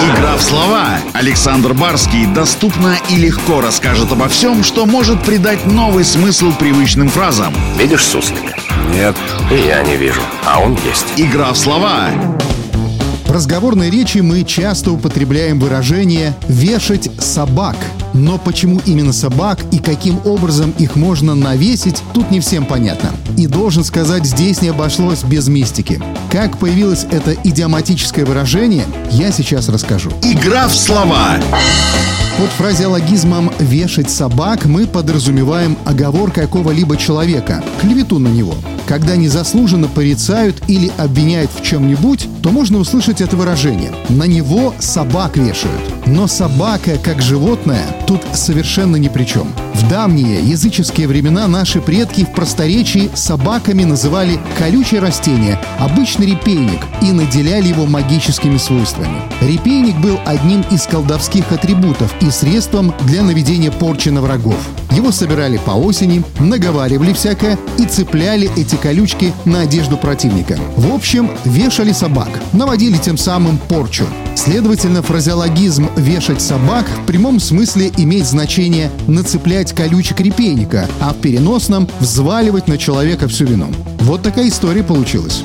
Игра в слова. Александр Барский доступно и легко расскажет обо всем, что может придать новый смысл привычным фразам. Видишь суслика? Нет. И я не вижу, а он есть. Игра в слова. В разговорной речи мы часто употребляем выражение «вешать собак». Но почему именно собак и каким образом их можно навесить, тут не всем понятно. И должен сказать, здесь не обошлось без мистики. Как появилось это идиоматическое выражение, я сейчас расскажу. Игра в слова. Под фразеологизмом «вешать собак» мы подразумеваем оговор какого-либо человека, клевету на него. Когда незаслуженно порицают или обвиняют в чем-нибудь, то можно услышать это выражение «на него собак вешают». Но собака, как животное, тут совершенно ни при чем. В давние языческие времена наши предки в просторечии собаками называли колючее растение, обычный репейник, и наделяли его магическими свойствами. Репейник был одним из колдовских атрибутов и средством для наведения порчи на врагов. Его собирали по осени, наговаривали всякое и цепляли эти колючки на одежду противника. В общем, вешали собак, наводили тем самым порчу. Следовательно, фразеологизм «вешать собак» в прямом смысле имеет значение «нацеплять колючек репейника», а в переносном «взваливать на человека всю вину». Вот такая история получилась.